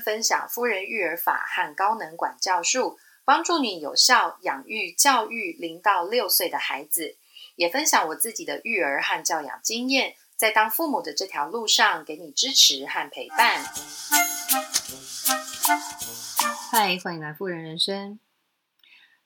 分享夫人育儿法和高能管教术，帮助你有效养育教育零到六岁的孩子。也分享我自己的育儿和教养经验，在当父母的这条路上，给你支持和陪伴。嗨，欢迎来夫人人生。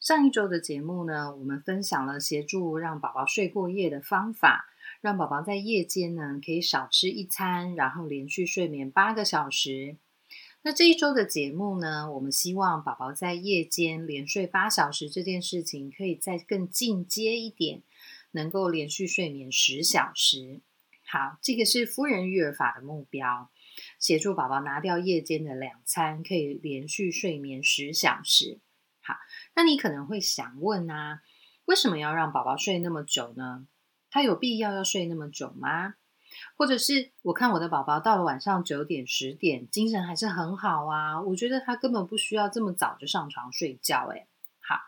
上一周的节目呢，我们分享了协助让宝宝睡过夜的方法。让宝宝在夜间呢可以少吃一餐，然后连续睡眠八个小时。那这一周的节目呢，我们希望宝宝在夜间连睡八小时这件事情，可以再更进阶一点，能够连续睡眠十小时。好，这个是夫人育儿法的目标，协助宝宝拿掉夜间的两餐，可以连续睡眠十小时。好，那你可能会想问啊，为什么要让宝宝睡那么久呢？他有必要要睡那么久吗？或者是我看我的宝宝到了晚上九点十点，精神还是很好啊？我觉得他根本不需要这么早就上床睡觉。诶好，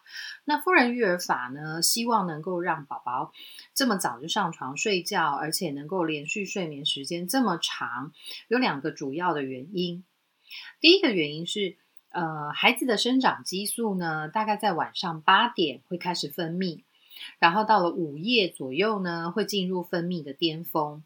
那夫人育儿法呢？希望能够让宝宝这么早就上床睡觉，而且能够连续睡眠时间这么长，有两个主要的原因。第一个原因是，呃，孩子的生长激素呢，大概在晚上八点会开始分泌。然后到了午夜左右呢，会进入分泌的巅峰。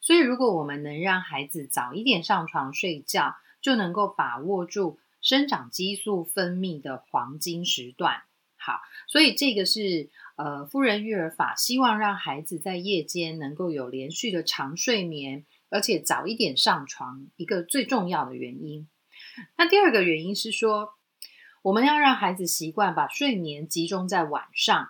所以，如果我们能让孩子早一点上床睡觉，就能够把握住生长激素分泌的黄金时段。好，所以这个是呃，夫人育儿法希望让孩子在夜间能够有连续的长睡眠，而且早一点上床一个最重要的原因。那第二个原因是说，我们要让孩子习惯把睡眠集中在晚上。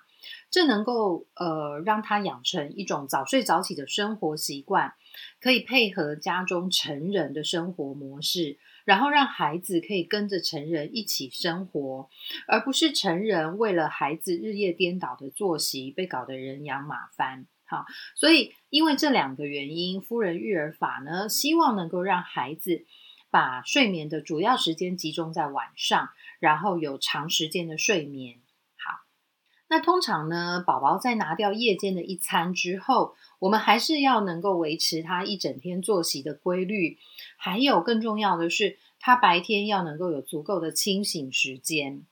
这能够呃让他养成一种早睡早起的生活习惯，可以配合家中成人的生活模式，然后让孩子可以跟着成人一起生活，而不是成人为了孩子日夜颠倒的作息被搞得人仰马翻。好，所以因为这两个原因，夫人育儿法呢，希望能够让孩子把睡眠的主要时间集中在晚上，然后有长时间的睡眠。那通常呢，宝宝在拿掉夜间的一餐之后，我们还是要能够维持他一整天作息的规律。还有更重要的是，他白天要能够有足够的清醒时间。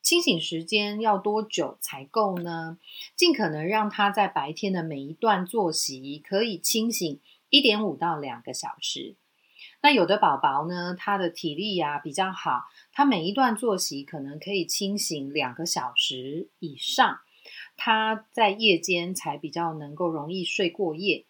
清醒时间要多久才够呢？尽可能让他在白天的每一段作息可以清醒一点五到两个小时。那有的宝宝呢，他的体力呀比较好，他每一段作息可能可以清醒两个小时以上，他在夜间才比较能够容易睡过夜。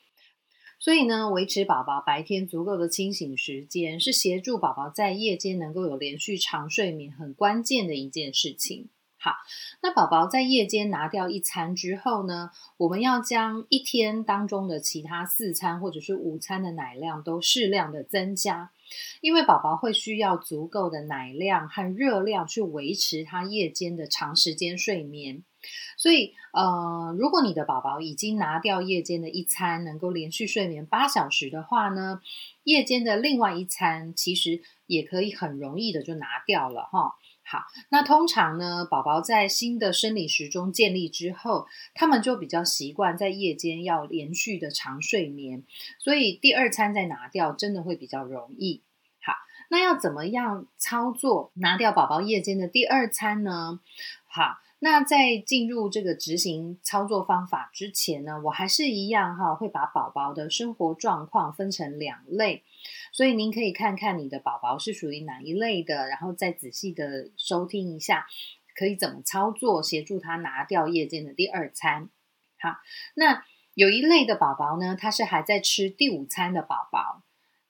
所以呢，维持宝宝白天足够的清醒时间，是协助宝宝在夜间能够有连续长睡眠很关键的一件事情。好，那宝宝在夜间拿掉一餐之后呢，我们要将一天当中的其他四餐或者是午餐的奶量都适量的增加，因为宝宝会需要足够的奶量和热量去维持他夜间的长时间睡眠。所以，呃，如果你的宝宝已经拿掉夜间的一餐，能够连续睡眠八小时的话呢，夜间的另外一餐其实也可以很容易的就拿掉了哈。好，那通常呢，宝宝在新的生理时钟建立之后，他们就比较习惯在夜间要连续的长睡眠，所以第二餐再拿掉，真的会比较容易。好，那要怎么样操作拿掉宝宝夜间的第二餐呢？好。那在进入这个执行操作方法之前呢，我还是一样哈，会把宝宝的生活状况分成两类，所以您可以看看你的宝宝是属于哪一类的，然后再仔细的收听一下，可以怎么操作协助他拿掉夜间的第二餐。好，那有一类的宝宝呢，他是还在吃第五餐的宝宝，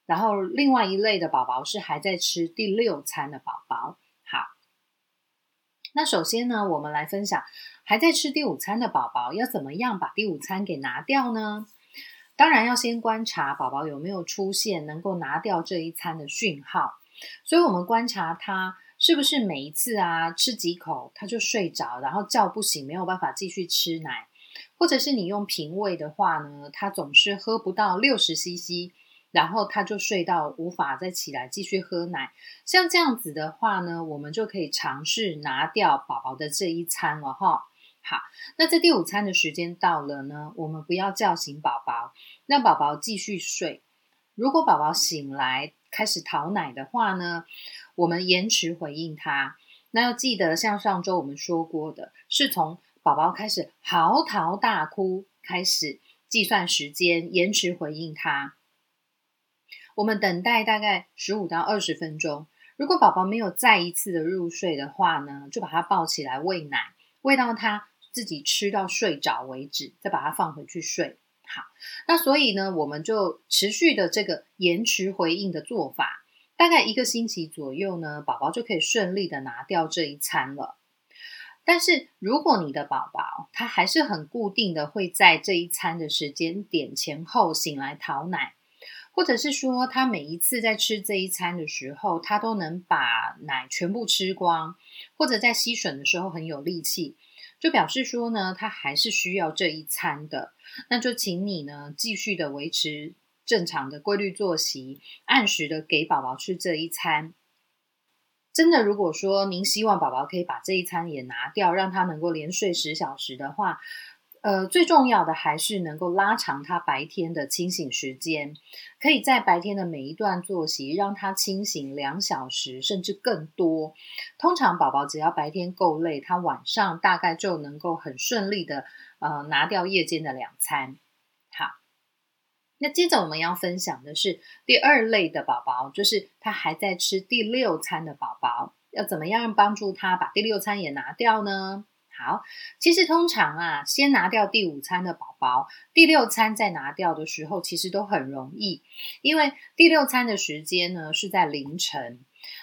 然后另外一类的宝宝是还在吃第六餐的宝宝。那首先呢，我们来分享还在吃第五餐的宝宝要怎么样把第五餐给拿掉呢？当然要先观察宝宝有没有出现能够拿掉这一餐的讯号。所以，我们观察他是不是每一次啊吃几口他就睡着，然后叫不醒，没有办法继续吃奶，或者是你用平喂的话呢，他总是喝不到六十 CC。然后他就睡到无法再起来继续喝奶，像这样子的话呢，我们就可以尝试拿掉宝宝的这一餐了哈。好，那在第五餐的时间到了呢，我们不要叫醒宝宝，让宝宝继续睡。如果宝宝醒来开始讨奶的话呢，我们延迟回应他。那要记得，像上周我们说过的，是从宝宝开始嚎啕大哭开始计算时间，延迟回应他。我们等待大概十五到二十分钟。如果宝宝没有再一次的入睡的话呢，就把他抱起来喂奶，喂到他自己吃到睡着为止，再把他放回去睡。好，那所以呢，我们就持续的这个延迟回应的做法，大概一个星期左右呢，宝宝就可以顺利的拿掉这一餐了。但是如果你的宝宝他还是很固定的会在这一餐的时间点前后醒来讨奶。或者是说，他每一次在吃这一餐的时候，他都能把奶全部吃光，或者在吸吮的时候很有力气，就表示说呢，他还是需要这一餐的。那就请你呢，继续的维持正常的规律作息，按时的给宝宝吃这一餐。真的，如果说您希望宝宝可以把这一餐也拿掉，让他能够连睡十小时的话。呃，最重要的还是能够拉长他白天的清醒时间，可以在白天的每一段作息让他清醒两小时甚至更多。通常宝宝只要白天够累，他晚上大概就能够很顺利的呃拿掉夜间的两餐。好，那接着我们要分享的是第二类的宝宝，就是他还在吃第六餐的宝宝，要怎么样帮助他把第六餐也拿掉呢？好，其实通常啊，先拿掉第五餐的宝宝，第六餐再拿掉的时候，其实都很容易，因为第六餐的时间呢是在凌晨。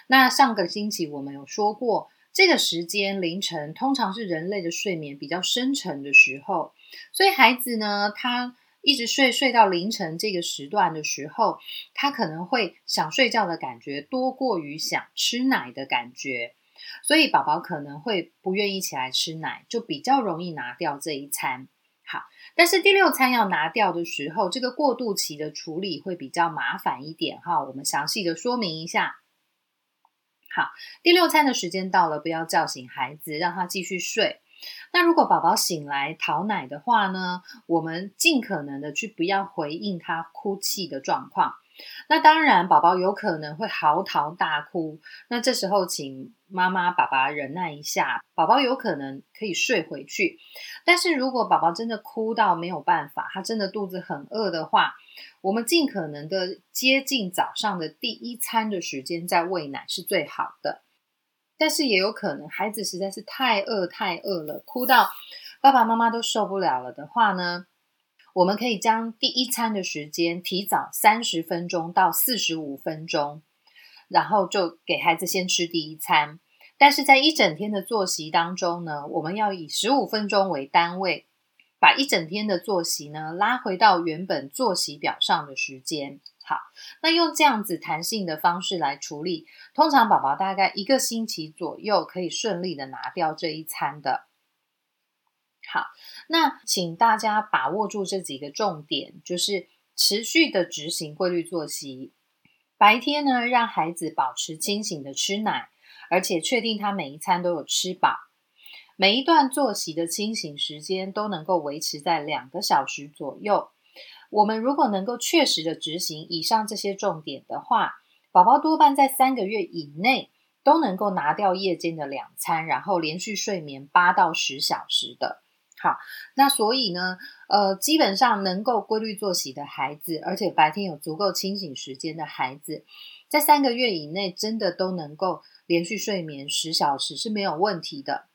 那上个星期我们有说过，这个时间凌晨通常是人类的睡眠比较深沉的时候，所以孩子呢，他一直睡睡到凌晨这个时段的时候，他可能会想睡觉的感觉多过于想吃奶的感觉。所以宝宝可能会不愿意起来吃奶，就比较容易拿掉这一餐。好，但是第六餐要拿掉的时候，这个过渡期的处理会比较麻烦一点哈。我们详细的说明一下。好，第六餐的时间到了，不要叫醒孩子，让他继续睡。那如果宝宝醒来讨奶的话呢，我们尽可能的去不要回应他哭泣的状况。那当然，宝宝有可能会嚎啕大哭。那这时候，请妈妈、爸爸忍耐一下，宝宝有可能可以睡回去。但是如果宝宝真的哭到没有办法，他真的肚子很饿的话，我们尽可能的接近早上的第一餐的时间再喂奶是最好的。但是也有可能，孩子实在是太饿、太饿了，哭到爸爸妈妈都受不了了的话呢？我们可以将第一餐的时间提早三十分钟到四十五分钟，然后就给孩子先吃第一餐。但是在一整天的作息当中呢，我们要以十五分钟为单位，把一整天的作息呢拉回到原本作息表上的时间。好，那用这样子弹性的方式来处理，通常宝宝大概一个星期左右可以顺利的拿掉这一餐的。好，那请大家把握住这几个重点，就是持续的执行规律作息。白天呢，让孩子保持清醒的吃奶，而且确定他每一餐都有吃饱。每一段作息的清醒时间都能够维持在两个小时左右。我们如果能够确实的执行以上这些重点的话，宝宝多半在三个月以内都能够拿掉夜间的两餐，然后连续睡眠八到十小时的。好，那所以呢，呃，基本上能够规律作息的孩子，而且白天有足够清醒时间的孩子，在三个月以内，真的都能够连续睡眠十小时是没有问题的。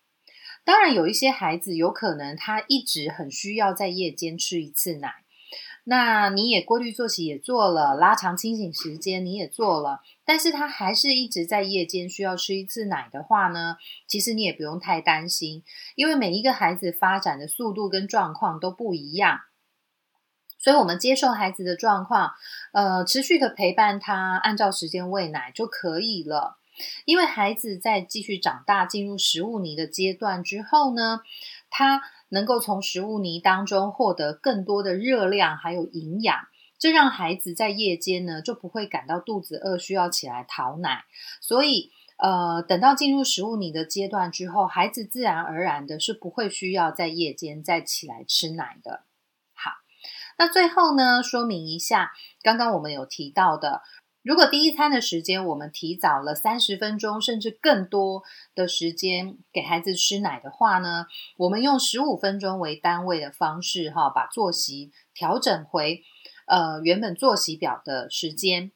当然，有一些孩子有可能他一直很需要在夜间吃一次奶。那你也规律作息也做了，拉长清醒时间你也做了，但是他还是一直在夜间需要吃一次奶的话呢，其实你也不用太担心，因为每一个孩子发展的速度跟状况都不一样，所以我们接受孩子的状况，呃，持续的陪伴他，按照时间喂奶就可以了。因为孩子在继续长大进入食物泥的阶段之后呢，他。能够从食物泥当中获得更多的热量还有营养，这让孩子在夜间呢就不会感到肚子饿，需要起来讨奶。所以，呃，等到进入食物你的阶段之后，孩子自然而然的是不会需要在夜间再起来吃奶的。好，那最后呢，说明一下，刚刚我们有提到的，如果第一餐的时间我们提早了三十分钟，甚至更多的时间给孩子吃奶的话呢，我们用十五分钟为单位的方式，哈，把作息调整回呃原本作息表的时间。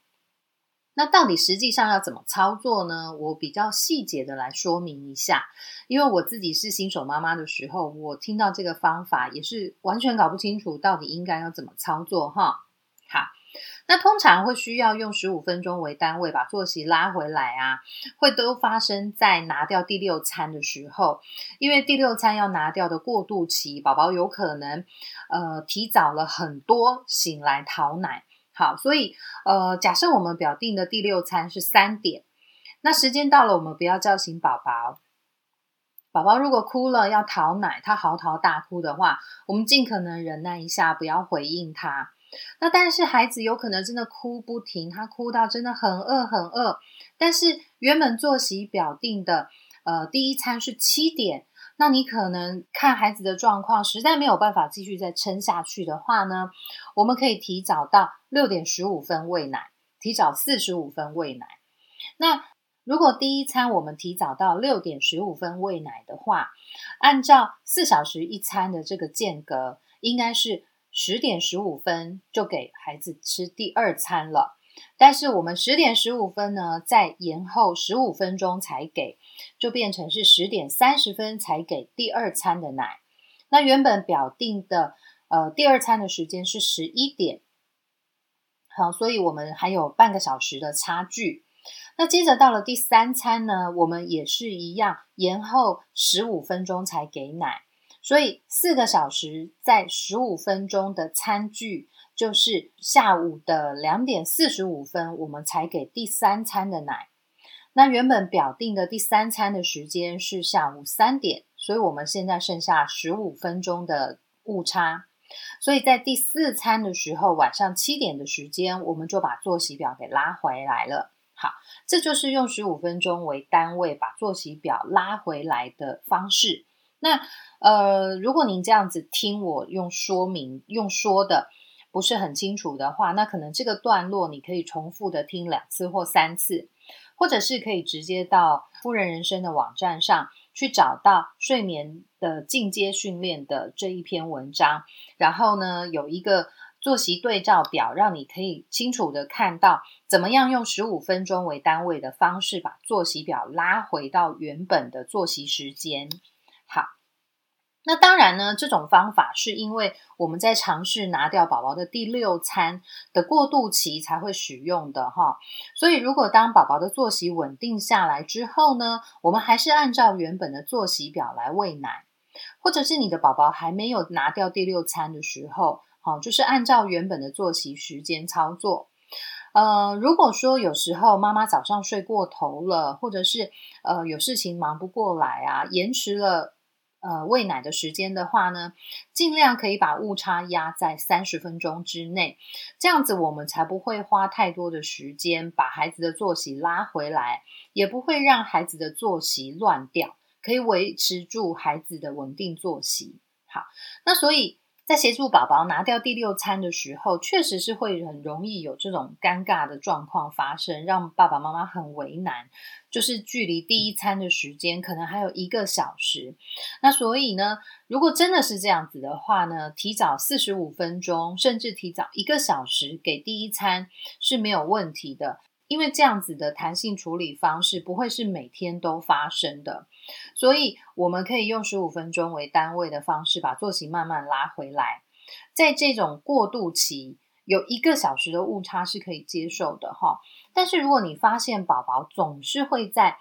那到底实际上要怎么操作呢？我比较细节的来说明一下，因为我自己是新手妈妈的时候，我听到这个方法也是完全搞不清楚到底应该要怎么操作哈。好，那通常会需要用十五分钟为单位把作息拉回来啊，会都发生在拿掉第六餐的时候，因为第六餐要拿掉的过渡期，宝宝有可能呃提早了很多醒来讨奶。好，所以呃，假设我们表定的第六餐是三点，那时间到了，我们不要叫醒宝宝。宝宝如果哭了要讨奶，他嚎啕大哭的话，我们尽可能忍耐一下，不要回应他。那但是孩子有可能真的哭不停，他哭到真的很饿很饿，但是原本作息表定的呃第一餐是七点。那你可能看孩子的状况，实在没有办法继续再撑下去的话呢，我们可以提早到六点十五分喂奶，提早四十五分喂奶。那如果第一餐我们提早到六点十五分喂奶的话，按照四小时一餐的这个间隔，应该是十点十五分就给孩子吃第二餐了。但是我们十点十五分呢，再延后十五分钟才给。就变成是十点三十分才给第二餐的奶，那原本表定的呃第二餐的时间是十一点，好，所以我们还有半个小时的差距。那接着到了第三餐呢，我们也是一样延后十五分钟才给奶，所以四个小时在十五分钟的餐具，就是下午的两点四十五分，我们才给第三餐的奶。那原本表定的第三餐的时间是下午三点，所以我们现在剩下十五分钟的误差，所以在第四餐的时候，晚上七点的时间，我们就把作息表给拉回来了。好，这就是用十五分钟为单位把作息表拉回来的方式。那呃，如果您这样子听我用说明用说的不是很清楚的话，那可能这个段落你可以重复的听两次或三次。或者是可以直接到夫人人生的网站上去找到睡眠的进阶训练的这一篇文章，然后呢有一个作息对照表，让你可以清楚的看到怎么样用十五分钟为单位的方式把作息表拉回到原本的作息时间。那当然呢，这种方法是因为我们在尝试拿掉宝宝的第六餐的过渡期才会使用的哈。所以，如果当宝宝的作息稳定下来之后呢，我们还是按照原本的作息表来喂奶，或者是你的宝宝还没有拿掉第六餐的时候，好，就是按照原本的作息时间操作。呃，如果说有时候妈妈早上睡过头了，或者是呃有事情忙不过来啊，延迟了。呃，喂奶的时间的话呢，尽量可以把误差压在三十分钟之内，这样子我们才不会花太多的时间把孩子的作息拉回来，也不会让孩子的作息乱掉，可以维持住孩子的稳定作息。好，那所以。在协助宝宝拿掉第六餐的时候，确实是会很容易有这种尴尬的状况发生，让爸爸妈妈很为难。就是距离第一餐的时间可能还有一个小时，那所以呢，如果真的是这样子的话呢，提早四十五分钟，甚至提早一个小时给第一餐是没有问题的。因为这样子的弹性处理方式不会是每天都发生的，所以我们可以用十五分钟为单位的方式把作息慢慢拉回来。在这种过渡期，有一个小时的误差是可以接受的哈。但是如果你发现宝宝总是会在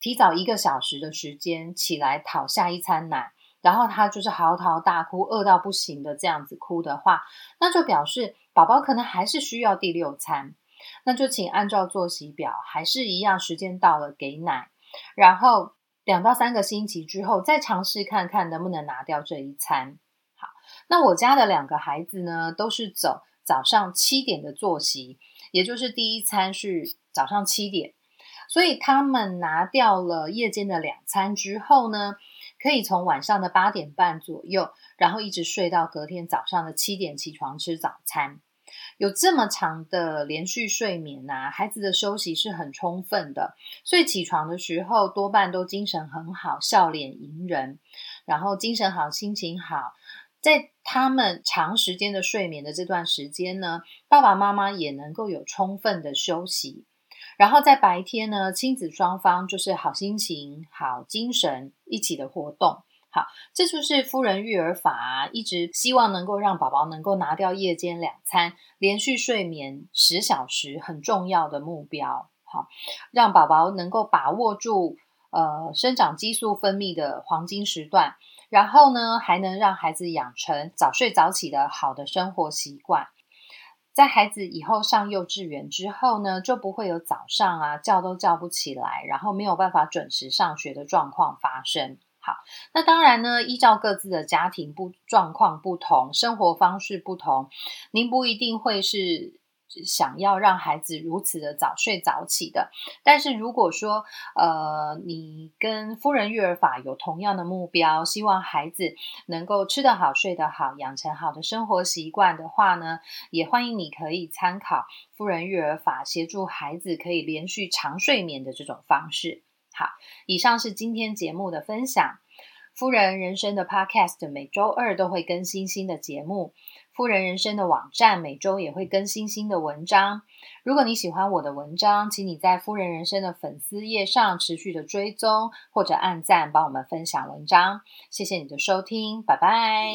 提早一个小时的时间起来讨下一餐奶，然后他就是嚎啕大哭、饿到不行的这样子哭的话，那就表示宝宝可能还是需要第六餐。那就请按照作息表，还是一样，时间到了给奶，然后两到三个星期之后再尝试看看能不能拿掉这一餐。好，那我家的两个孩子呢，都是走早上七点的作息，也就是第一餐是早上七点，所以他们拿掉了夜间的两餐之后呢，可以从晚上的八点半左右，然后一直睡到隔天早上的七点起床吃早餐。有这么长的连续睡眠呐，孩子的休息是很充分的，所以起床的时候多半都精神很好，笑脸迎人，然后精神好，心情好。在他们长时间的睡眠的这段时间呢，爸爸妈妈也能够有充分的休息。然后在白天呢，亲子双方就是好心情、好精神一起的活动。好，这就是夫人育儿法一直希望能够让宝宝能够拿掉夜间两餐、连续睡眠十小时很重要的目标。好，让宝宝能够把握住呃生长激素分泌的黄金时段，然后呢，还能让孩子养成早睡早起的好的生活习惯。在孩子以后上幼稚园之后呢，就不会有早上啊叫都叫不起来，然后没有办法准时上学的状况发生。好，那当然呢，依照各自的家庭不状况不同，生活方式不同，您不一定会是。想要让孩子如此的早睡早起的，但是如果说呃，你跟夫人育儿法有同样的目标，希望孩子能够吃得好、睡得好，养成好的生活习惯的话呢，也欢迎你可以参考夫人育儿法，协助孩子可以连续长睡眠的这种方式。好，以上是今天节目的分享。夫人人生的 Podcast 每周二都会更新新的节目。夫人人生的网站每周也会更新新的文章。如果你喜欢我的文章，请你在夫人人生的粉丝页上持续的追踪或者按赞，帮我们分享文章。谢谢你的收听，拜拜。